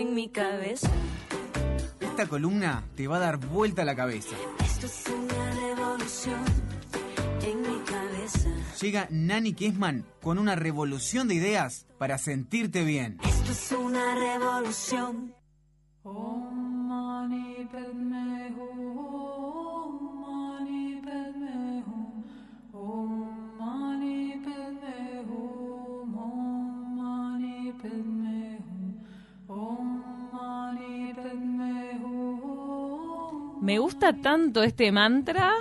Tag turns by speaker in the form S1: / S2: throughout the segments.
S1: en mi cabeza.
S2: Esta columna te va a dar vuelta la cabeza.
S1: Esto es una revolución en mi cabeza.
S2: Llega Nani Kessman con una revolución de ideas para sentirte bien.
S1: Esto es una revolución.
S3: Om
S4: Me gusta tanto este mantra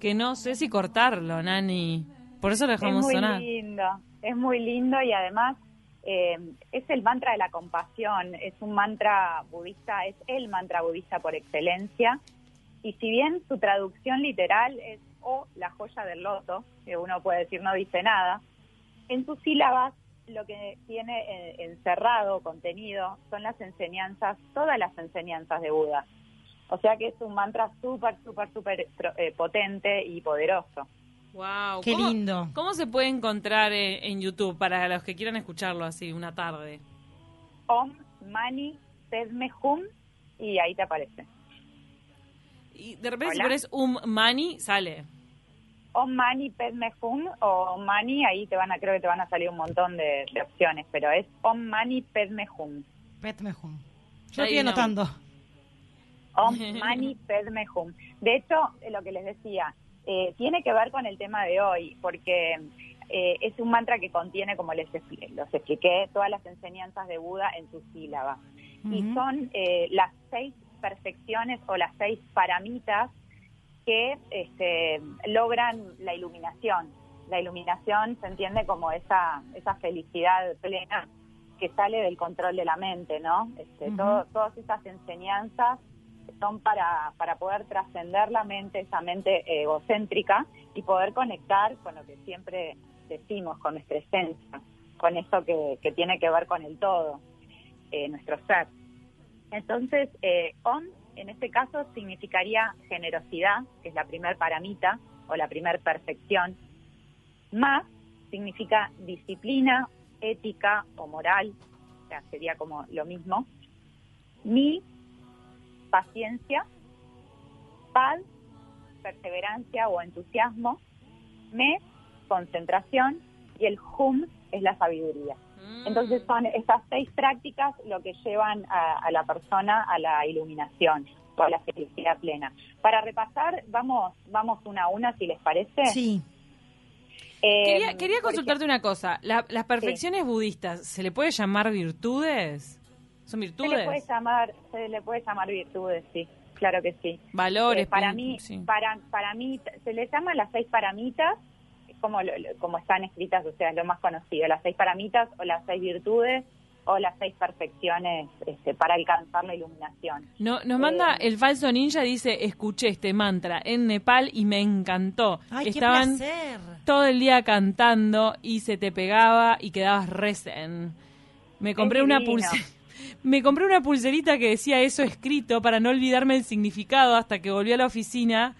S4: que no sé si cortarlo, Nani. Por eso lo
S5: Es
S4: dejamos
S5: muy
S4: sonar.
S5: lindo, es muy lindo y además eh, es el mantra de la compasión, es un mantra budista, es el mantra budista por excelencia. Y si bien su traducción literal es o la joya del loto, que uno puede decir no dice nada, en sus sílabas lo que tiene eh, encerrado, contenido, son las enseñanzas, todas las enseñanzas de Buda. O sea que es un mantra súper, súper, súper pro- eh, potente y poderoso.
S4: Wow,
S6: Qué
S4: ¿cómo-
S6: lindo.
S4: ¿Cómo se puede encontrar en, en YouTube para los que quieran escucarlo así una tarde?
S5: Om Mani Padme Hum y ahí te aparece.
S4: Y de repente si pones un mani, sale.
S5: Om Mani Padme Hum o Om Mani, ahí te van a, creo que te van a salir un montón de, de opciones, pero es Om Mani Padme Hum.
S6: Padme Hum. Yo
S4: Ahí
S6: estoy
S4: no.
S5: Om Mani Padme Hum. De hecho, eh, lo que les decía, eh, tiene que ver con el tema de hoy, porque eh, es un mantra que contiene, como les los expliqué, todas las enseñanzas de Buda en su sílaba. Y son eh, las seis perfecciones o las seis paramitas que este, logran la iluminación. La iluminación se entiende como esa, esa felicidad plena que sale del control de la mente, ¿no? Este, todo- todas esas enseñanzas son para, para poder trascender la mente, esa mente egocéntrica y poder conectar con lo que siempre decimos, con nuestra esencia, con eso que, que tiene que ver con el todo, eh, nuestro ser. Entonces, eh, en este caso significaría generosidad, que es la primer paramita o la primer perfección. Más significa disciplina, ética o moral, o sea, sería como lo mismo. Mi, paciencia. Paz, perseverancia o entusiasmo. Me, concentración. Y el hum es la sabiduría. Entonces son estas seis prácticas lo que llevan a, a la persona a la iluminación o a la felicidad plena. Para repasar, vamos, vamos una a una, si les parece.
S6: Sí.
S5: Eh,
S4: Quería, consultarte una cosa. La- ¿Las perfecciones budistas se le puede llamar virtudes? ¿Son
S5: Se le puede
S4: virtudes?
S5: llamar, se le puede llamar virtudes, sí, claro que sí.
S4: Valores.
S5: Eh, para mí,
S4: sí.
S5: para, para mí se le llaman las seis paramitas, como lo- lo- como están escritas, o sea, es lo más conocido, las seis paramitas o las seis virtudes o las seis perfecciones este, para alcanzar la iluminación.
S4: No, nos manda
S5: Eh,
S4: el falso ninja, dice, escuché este mantra en Nepal y me encantó.
S6: Ay,
S4: Estaban
S6: qué
S4: todo el día cantando y se te pegaba y quedabas resen. Me compré una pulsera. Me compré una pulserita que decía eso escrito para no olvidarme el significado hasta que volví a la oficina.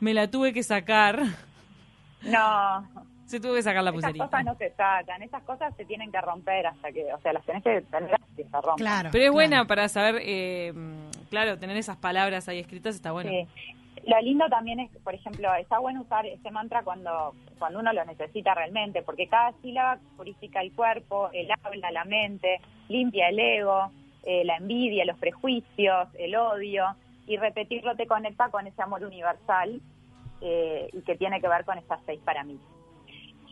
S4: Me la tuve que sacar.
S5: No,
S4: Se tuvo que sacar la
S5: esas
S4: pulserita.
S5: cosas no se sacan, esas cosas se tienen que romper hasta que, o sea, las tenés que tener que se rompan.
S6: Claro.
S4: Pero es
S6: claro.
S4: buena para saber, eh, claro, tener esas palabras ahí escritas está bueno.
S5: Sí. Lo lindo también es, por ejemplo, está bueno usar este mantra cuando, cuando uno lo necesita realmente, porque cada sílaba purifica el cuerpo, el habla, la mente, limpia el ego, eh, la envidia, los prejuicios, el odio, y repetirlo te conecta con ese amor universal eh, y que tiene que ver con estas seis para mí.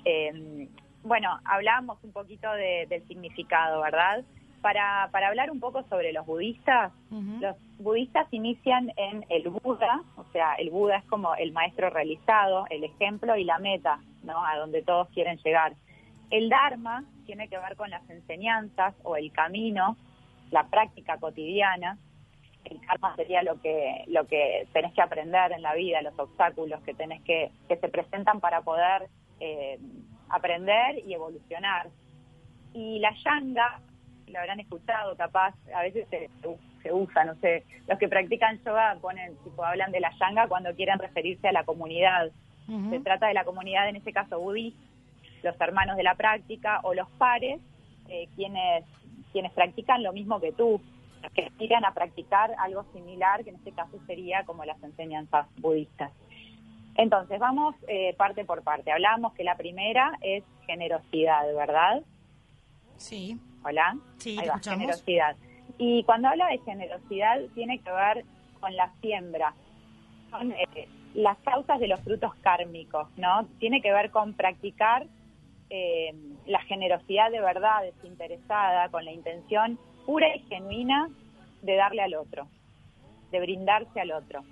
S5: Eh, bueno, hablábamos un poquito de- del significado, ¿verdad? Para, para hablar un poco sobre los budistas, los budistas inician en el Buda, o sea, el Buda es como el maestro realizado, el ejemplo y la meta, ¿no? A donde todos quieren llegar. El Dharma tiene que ver con las enseñanzas o el camino, la práctica cotidiana. El karma sería lo que lo que tenés que aprender en la vida, los obstáculos que tenés que que se presentan para poder eh, aprender y evolucionar. Y la yanga, lo habrán escuchado capaz, a veces se, se usa, no sé, los que practican yoga ponen, tipo, hablan de la yanga cuando quieren referirse a la comunidad. Se trata de la comunidad, en este caso budista, los hermanos de la práctica o los pares, eh, quienes, quienes practican lo mismo que tú. que aspiran a practicar algo similar, que en este caso sería como las enseñanzas budistas. Entonces, vamos eh, parte por parte. Hablamos que la primera es generosidad, ¿verdad?
S6: Sí.
S5: Hola.
S6: Sí,
S5: Ahí
S6: te
S5: va,
S6: escuchamos.
S5: generosidad. Y cuando habla de generosidad, tiene que ver con la siembra, con eh, las causas de los frutos kármicos, ¿no? Tiene que ver con practicar eh, la generosidad de verdad, desinteresada, con la intención pura y genuina de darle al otro, de brindarse al otro.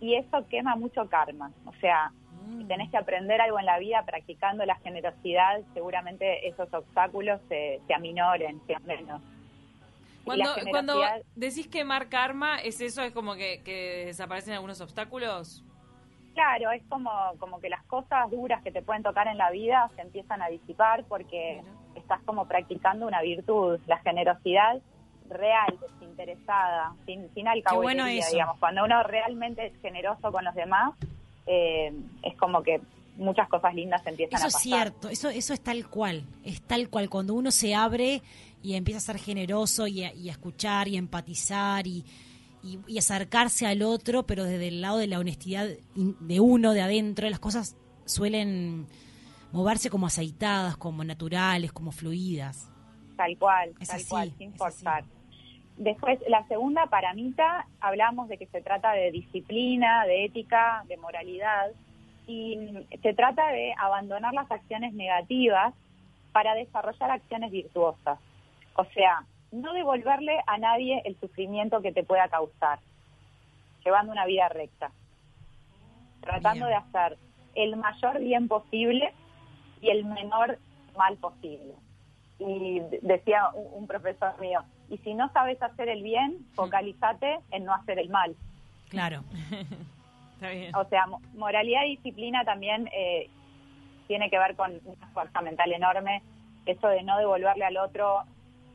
S5: Y eso quema mucho karma. O sea, si tenés que aprender algo en la vida practicando la generosidad, seguramente esos obstáculos se, se aminoren, menos.
S4: Cuando, decís quemar karma, ¿es eso? ¿Es como que, que desaparecen algunos obstáculos?
S5: Claro, es como, como que las cosas duras que te pueden tocar en la vida se empiezan a disipar porque
S4: Mira.
S5: estás como practicando una virtud, la generosidad real, desinteresada, sin, sin alcahuetería,
S6: bueno
S5: digamos. Cuando uno realmente es generoso con los demás, eh, es como que muchas cosas lindas empiezan
S6: Eso
S5: a
S6: es
S5: pasar.
S6: cierto, eso, eso es tal cual, es tal cual. Cuando uno se abre y empieza a ser generoso y a, y a escuchar y a empatizar y, y, y acercarse al otro, pero desde el lado de la honestidad de uno, de adentro, las cosas suelen moverse como aceitadas, como naturales, como fluidas.
S5: Tal cual,
S6: Es
S5: tal
S6: así,
S5: cual, sin
S6: es
S5: forzar.
S6: así.
S5: Después, la segunda paramita, hablamos de que se trata de disciplina, de ética, de moralidad, y se trata de abandonar las acciones negativas para desarrollar acciones virtuosas. O sea, no devolverle a nadie el sufrimiento que te pueda causar, llevando una vida recta, tratando
S6: Bien.
S5: de hacer el mayor bien posible y el menor mal posible y decía un profesor mío, y si no sabes hacer el bien, focalízate en no hacer el mal.
S6: Claro.
S4: Está bien.
S5: O sea, mo- moralidad y disciplina también eh, tiene que ver con una fuerza mental enorme, eso de no devolverle al otro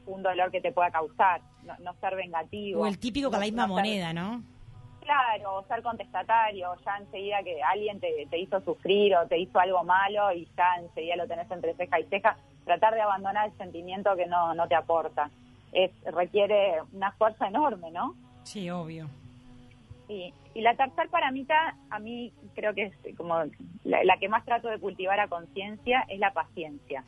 S5: un dolor que te pueda causar, no, no ser vengativo.
S6: O el típico con
S5: no-
S6: la misma
S5: no ser-
S6: moneda, ¿no?
S5: Claro, o ser contestatario, ya enseguida que alguien te, te hizo sufrir o te hizo algo malo y ya enseguida lo tenés entre ceja y ceja, tratar de abandonar el sentimiento que no, no te aporta. Es, requiere una fuerza enorme, ¿no?
S6: Sí, obvio.
S5: Y, y la tercer paramita, a mí creo que es como la, la que más trato de cultivar a conciencia, es la paciencia,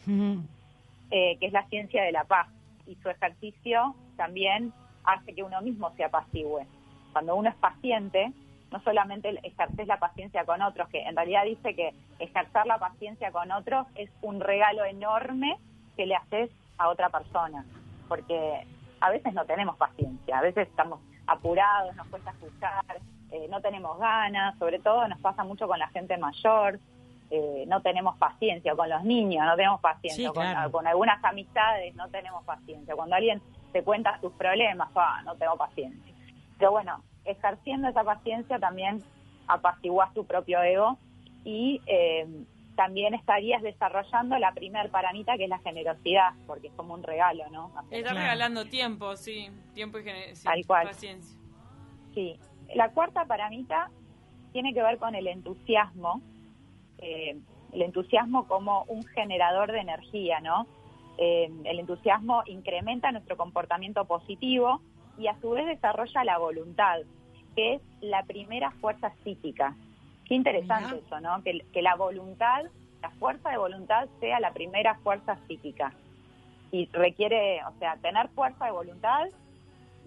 S5: eh, que es la ciencia de la paz. Y su ejercicio también hace que uno mismo se apacigüe. Cuando uno es paciente, no solamente ejerces la paciencia con otros, que en realidad dice que ejercer la paciencia con otros es un regalo enorme que le haces a otra persona, porque a veces no tenemos paciencia, a veces estamos apurados, nos cuesta escuchar, eh, no tenemos ganas, sobre todo nos pasa mucho con la gente mayor, eh, no tenemos paciencia, o con los niños no tenemos paciencia,
S6: Sí,
S5: con algunas amistades no tenemos paciencia, cuando alguien te cuenta sus problemas, ah, no tengo paciencia. Pero bueno, ejerciendo esa paciencia también apaciguas tu propio ego y eh, también estarías desarrollando la primer paramita que es la generosidad, porque es como un regalo, ¿no? Hacer-
S4: Está
S6: Claro.
S4: regalando tiempo, sí. Tiempo y gener- sí,
S5: Tal cual.
S4: paciencia.
S5: Sí. La cuarta paramita tiene que ver con el entusiasmo, eh, el entusiasmo como un generador de energía, ¿no? Eh, el entusiasmo incrementa nuestro comportamiento positivo y a su vez desarrolla la voluntad, que es la primera fuerza psíquica. Qué interesante eso, ¿no? Que, que la voluntad, la fuerza de voluntad sea la primera fuerza psíquica. Y requiere, o sea, tener fuerza de voluntad,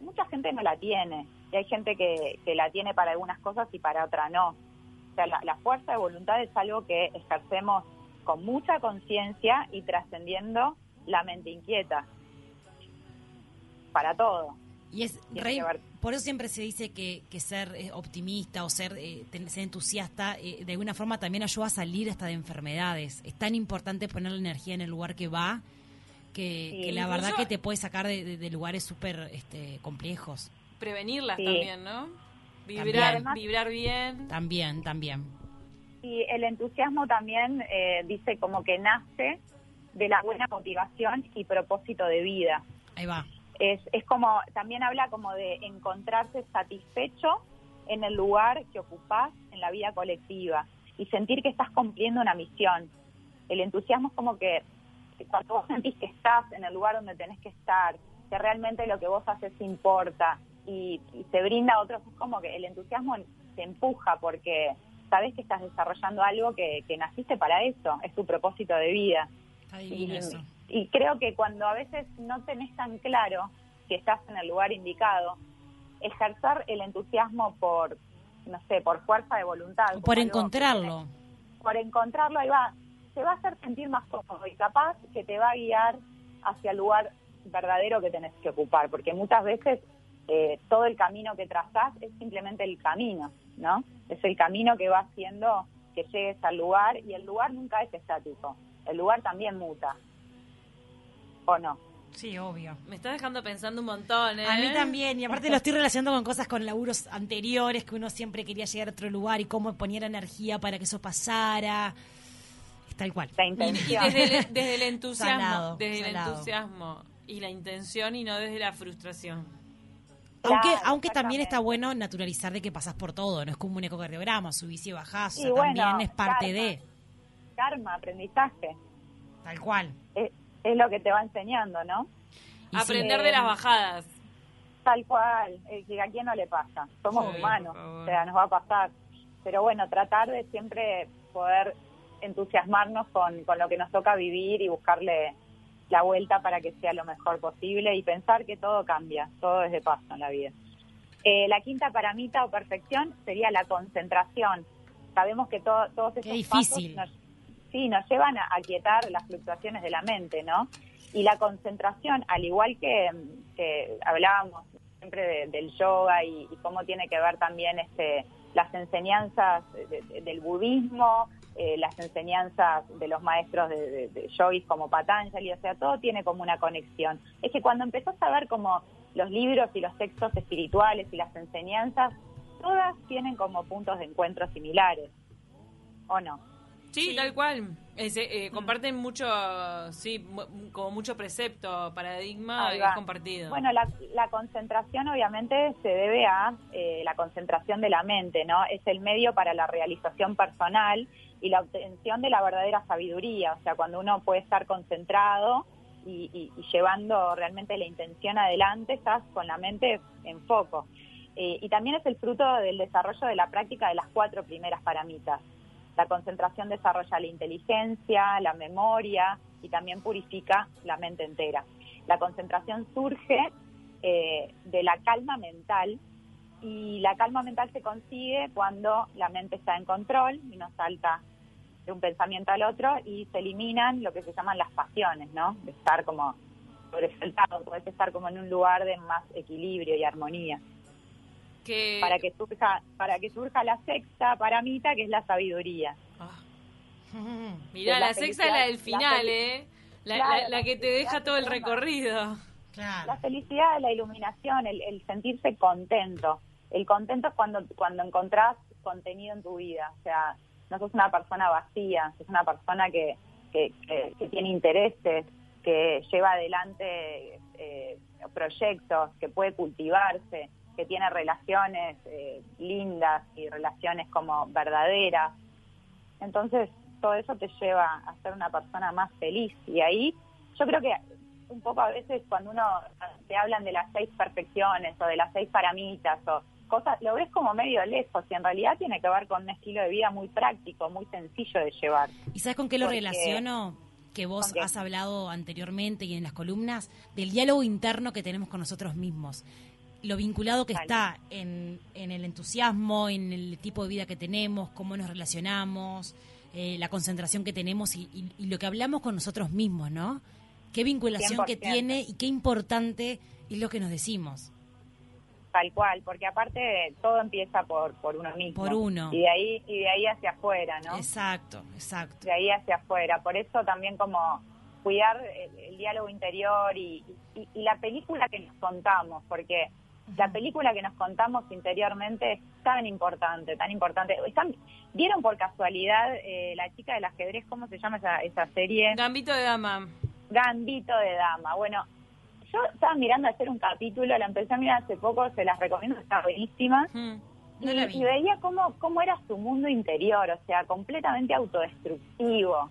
S5: mucha gente no la tiene. Y hay gente que, que la tiene para algunas cosas y para otras no. O sea, la, la fuerza de voluntad es algo que ejercemos con mucha conciencia y trascendiendo la mente inquieta. Para todo.
S6: Y es re- por eso siempre se dice que, que ser eh, optimista o ser, eh, ten- ser entusiasta eh, de alguna forma también ayuda a salir hasta de enfermedades. Es tan importante poner la energía en el lugar que va que,
S5: Sí,
S6: que la
S4: incluso-
S6: verdad que te puede sacar de, de- de lugares súper este, complejos.
S4: Prevenirlas
S5: Sí.
S4: también, ¿no?
S6: También.
S4: Vibrar bien.
S6: También, también.
S5: Y el entusiasmo también eh, dice como que nace de la buena motivación y propósito de vida.
S6: Ahí va.
S5: Es, es como, también habla como de encontrarse satisfecho en el lugar que ocupás en la vida colectiva y sentir que estás cumpliendo una misión. El entusiasmo es como que cuando vos sentís que estás en el lugar donde tenés que estar, que realmente lo que vos haces importa y, y se brinda a otros, es como que el entusiasmo te empuja porque sabes que estás desarrollando algo que, que naciste para eso, es tu propósito de vida.
S6: Está divino
S5: Y,
S6: eso.
S5: Y creo que cuando a veces no tenés tan claro que estás en el lugar indicado, ejercer el entusiasmo por, no sé, por fuerza de voluntad.
S6: Por encontrarlo.
S5: Por encontrarlo, ahí va, te va a hacer sentir más cómodo y capaz que te va a guiar hacia el lugar verdadero que tenés que ocupar, porque muchas veces eh, todo el camino que trazás es simplemente el camino, ¿no? Es el camino que va haciendo que llegues al lugar y el lugar nunca es estático, el lugar también muta, ¿o no?
S6: Sí, obvio.
S4: Me está dejando pensando un montón, ¿eh?
S6: A mí también, y aparte lo estoy relacionando con cosas con laburos anteriores, que uno siempre quería llegar a otro lugar y cómo ponía la energía para que eso pasara. Es tal cual.
S5: La intención.
S4: desde, el, desde el entusiasmo,
S6: Salado,
S4: desde el entusiasmo y la intención y no desde la frustración.
S6: Aunque,
S5: Claro,
S6: aunque también está bueno naturalizar de que pasás por todo, no es como un ecocardiograma, subís y bajás, o
S5: Y
S6: sea,
S5: bueno,
S6: también es parte
S5: karma.
S6: de,
S5: Karma, aprendizaje,
S6: tal cual.
S5: es, es lo que te va enseñando, ¿no?
S4: Aprender de las bajadas.
S5: Tal cual, eh, que a quién no le pasa. Somos
S4: Sí,
S5: humanos, o sea, nos va a pasar. Pero bueno, tratar de siempre poder entusiasmarnos con, con lo que nos toca vivir y buscarle la vuelta para que sea lo mejor posible y pensar que todo cambia, todo es de paso en la vida. Eh, la quinta paramita o perfección sería la concentración. Sabemos que todo, todos esos
S6: Qué difícil.
S5: pasos nos, sí, nos llevan a aquietar las fluctuaciones de la mente, ¿no? Y la concentración, al igual que, que hablábamos siempre de- del yoga y, y cómo tiene que ver también este, las enseñanzas de- de- del budismo, eh, las enseñanzas de los maestros de, de yogis como Patanjali, o sea, todo tiene como una conexión. Es que cuando empezás a ver como los libros y los textos espirituales y las enseñanzas, todas tienen como puntos de encuentro similares, ¿o no?
S4: Sí, tal cual. Ese, eh, comparten mucho, sí, como mucho precepto, paradigma es compartido.
S5: Bueno, la, la concentración obviamente se debe a eh, la concentración de la mente, ¿no? Es el medio para la realización personal y la obtención de la verdadera sabiduría. O sea, cuando uno puede estar concentrado y, y- y llevando realmente la intención adelante, estás con la mente en foco. Eh, y también es el fruto del desarrollo de la práctica de las cuatro primeras paramitas. La concentración desarrolla la inteligencia, la memoria y también purifica la mente entera. La concentración surge eh, de la calma mental y la calma mental se consigue cuando la mente está en control y no salta de un pensamiento al otro y se eliminan lo que se llaman las pasiones, ¿no? De estar como sobresaltado, puedes estar como en un lugar de más equilibrio y armonía
S4: que,
S5: para que surja para que surja la sexta paramita que es la sabiduría.
S4: Ah, mirá, la,
S5: la
S4: sexta es la del
S5: la
S4: final, ¿eh? La,
S5: Claro,
S4: la- que te deja todo el recorrido.
S6: Claro.
S5: La felicidad, la iluminación, el, el sentirse contento. El contento es cuando, cuando encontrás contenido en tu vida. O sea, no sos una persona vacía, sos una persona que, que, que- que tiene intereses, que lleva adelante eh, proyectos, que puede cultivarse, que tiene relaciones eh, lindas y relaciones como verdaderas. Entonces, todo eso te lleva a ser una persona más feliz. Y ahí, yo creo que un poco a veces cuando uno te hablan de las seis perfecciones o de las seis paramitas o cosas, lo ves como medio lejos y en realidad tiene que ver con un estilo de vida muy práctico, muy sencillo de llevar.
S6: ¿Y sabes con qué lo
S5: Porque-
S6: relaciono? Que vos has hablado anteriormente y en las columnas del diálogo interno que tenemos con nosotros mismos. Lo vinculado que
S5: Vale.
S6: está en, en el entusiasmo, en el tipo de vida que tenemos, cómo nos relacionamos, eh, la concentración que tenemos y, y- y lo que hablamos con nosotros mismos, ¿no? Qué vinculación que
S5: 100%.
S6: tiene y qué importante es lo que nos decimos.
S5: Tal cual, porque aparte todo empieza por, por uno mismo.
S6: Por uno.
S5: Y de ahí, y de ahí hacia afuera, ¿no?
S6: Exacto, exacto.
S5: de ahí hacia afuera. Por eso también como cuidar el, el diálogo interior y, y- y la película que nos contamos, porque la película que nos contamos interiormente es tan importante, tan importante. Están- ¿Vieron por casualidad eh, la chica del ajedrez? ¿Cómo se llama esa, esa serie?
S4: Gambito de dama.
S5: Gambito de Dama. Bueno, yo estaba mirando hacer un capítulo, la empecé a mirar hace poco, se las recomiendo, está buenísima.
S4: Mm.
S6: No
S5: y, veía cómo, cómo era su mundo interior, o sea, completamente autodestructivo.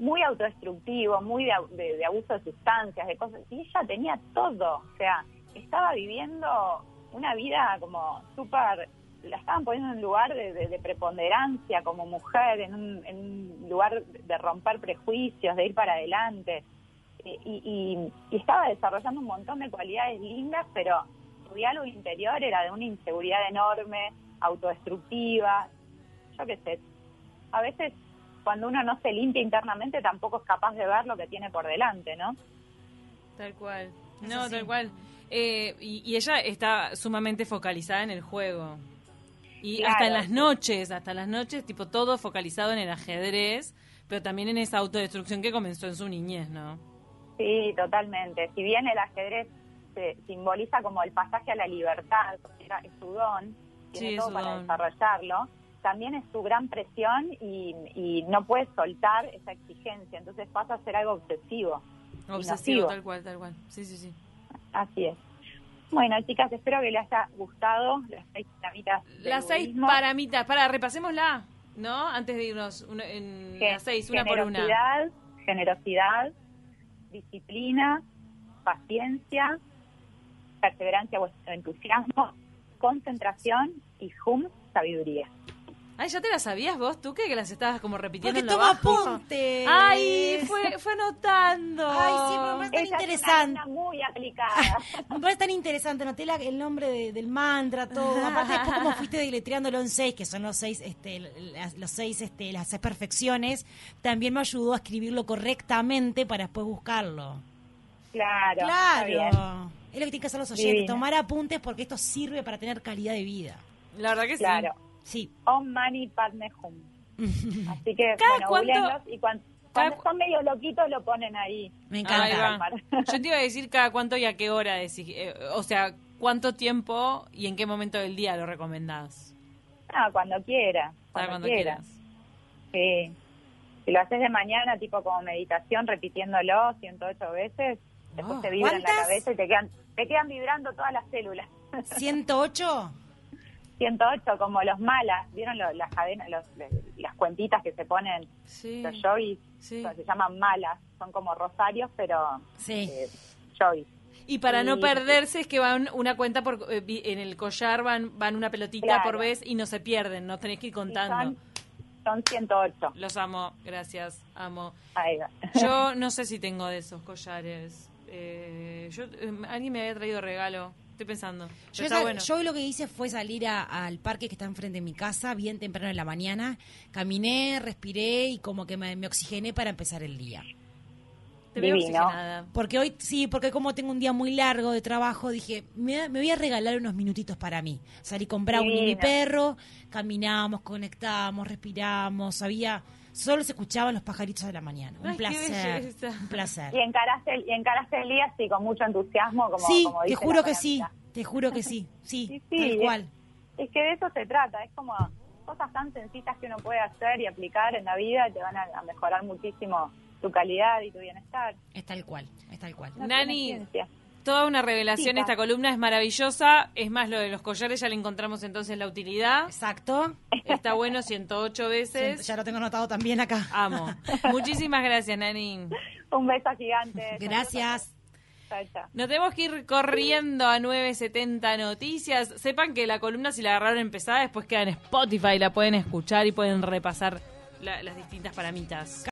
S5: muy autodestructivo, muy de, au- de- de abuso de sustancias, de cosas. Y ella tenía todo, o sea, estaba viviendo una vida como súper, la estaban poniendo en un lugar de, de- de preponderancia como mujer, en un, en un lugar de romper prejuicios, de ir para adelante. Y, y- y estaba desarrollando un montón de cualidades lindas, pero su diálogo interior era de una inseguridad enorme, autodestructiva, yo qué sé. A veces cuando uno no se limpia internamente tampoco es capaz de ver lo que tiene por delante, ¿no?
S4: Tal cual. No, tal cual. Eh, y, y ella está sumamente focalizada en el juego. Y
S5: Claro.
S4: hasta en las noches, hasta las noches, tipo todo focalizado en el ajedrez, pero también en esa autodestrucción que comenzó en su niñez, ¿no?
S5: Sí, totalmente. Si bien el ajedrez se simboliza como el pasaje a la libertad, era- es su don, tiene
S4: Sí,
S5: todo para
S4: don.
S5: desarrollarlo, también es su gran presión y, y no puede soltar esa exigencia, entonces pasa a ser algo obsesivo.
S4: Obsesivo, tal cual, tal cual. Sí, sí, sí.
S5: Así es. Bueno, chicas, espero que les haya gustado las seis dinamitas del
S4: Las seis paramitas. Para, repasémosla, ¿no? Antes de irnos. Una- en
S5: Gen-
S4: las seis, una por una.
S5: generosidad, generosidad, disciplina, paciencia, perseverancia o entusiasmo, concentración y hum, sabiduría.
S4: Ay, ¿ya te las sabías vos, tú, que, que las estabas como repitiendo
S6: Porque
S4: en lo
S6: toma
S4: bajo?
S6: apuntes.
S4: Ay, fue, fue anotando.
S6: Ay, sí, pero me parece tan
S5: es
S6: interesante.
S5: una muy aplicada.
S6: Me parece tan interesante, noté la- el nombre de- del mantra, todo. Aparte, después como fuiste deletreándolo en seis, que son los seis, este, las, los seis, este, las seis perfecciones, también me ayudó a escribirlo correctamente para después buscarlo.
S5: claro. está bien.
S6: Claro. Es lo que tienen que hacer los oyentes, tomar apuntes porque esto sirve para tener calidad de vida.
S4: La verdad que sí.
S5: Claro.
S6: Sí.
S5: Om Mani Padme Hum. Así que, bueno,
S4: cuánto-
S5: y cuando
S4: cu-
S5: son medio loquitos lo ponen ahí.
S6: Me encanta.
S4: Yo te iba a decir cada cuánto y a qué hora decís. eh, o sea, cuánto tiempo y en qué momento del día lo recomendás.
S5: Ah, cuando quiera.
S4: Para
S5: Cuando,
S4: cuando
S5: quiera.
S4: quieras.
S5: Sí. Si lo haces de mañana, tipo como meditación, repitiéndolo 108 veces, después
S4: Oh.
S5: te vibra en la cabeza y te quedan, te quedan vibrando todas las células.
S6: 108.
S5: 108, como los malas, ¿vieron lo- las cadenas, los- las cuentitas que se ponen
S4: Sí.
S5: los yogis?
S4: Sí.
S5: Se llaman malas, son como rosarios, pero
S6: Sí.
S5: eh, yogis.
S4: Y para no perderse es que van una cuenta por eh, en el collar van van una pelotita
S5: Claro.
S4: por vez y no se pierden, no tenés que ir contando.
S5: Son, son 108.
S4: Los amo, gracias, amo.
S5: Ahí va.
S4: Yo no sé si tengo de esos collares. Eh, yo eh, alguien me había traído regalo. Estoy pensando. Pero
S6: Yo,
S4: está
S6: sal-
S4: bueno.
S6: yo lo que hice fue salir a- al parque que está enfrente de mi casa, bien temprano en la mañana. Caminé, respiré y como que me, me oxigené para empezar el día.
S4: Te veo oxigenada.
S6: Porque hoy, sí, porque como tengo un día muy largo de trabajo, dije, me, me voy a regalar unos minutitos para mí. Salí con Brownie, mi
S5: Divino.
S6: perro, caminamos, conectamos, respiramos, había... Solo se escuchaban los pajaritos de la mañana. Un
S4: Ay,
S6: placer. Un placer.
S5: Y encaraste, el, y encaraste el día, sí, con mucho entusiasmo, como,
S6: sí,
S5: como
S6: te juro que sí. Te juro que sí. Sí,
S5: Sí, sí,
S6: tal cual.
S5: Es que de eso se trata, es como cosas tan sencillas que uno puede hacer y aplicar en la vida y te van a, a mejorar muchísimo tu calidad y tu bienestar.
S6: Es tal cual, es tal cual.
S5: No
S4: Nani,
S5: tiene ciencia.
S4: Toda una revelación
S5: Chica.
S4: esta columna, es maravillosa. Es más, lo de los collares ya le encontramos entonces la utilidad.
S6: Exacto.
S4: Está bueno 108 veces.
S6: Ya lo tengo anotado también acá.
S4: Amo. Muchísimas gracias, Nani.
S5: Un beso gigante.
S6: Gracias.
S4: Nos tenemos que ir corriendo a 970 Noticias. Sepan que la columna, si la agarraron empezada, después queda en Spotify, la pueden escuchar y pueden repasar la- las distintas paramitas.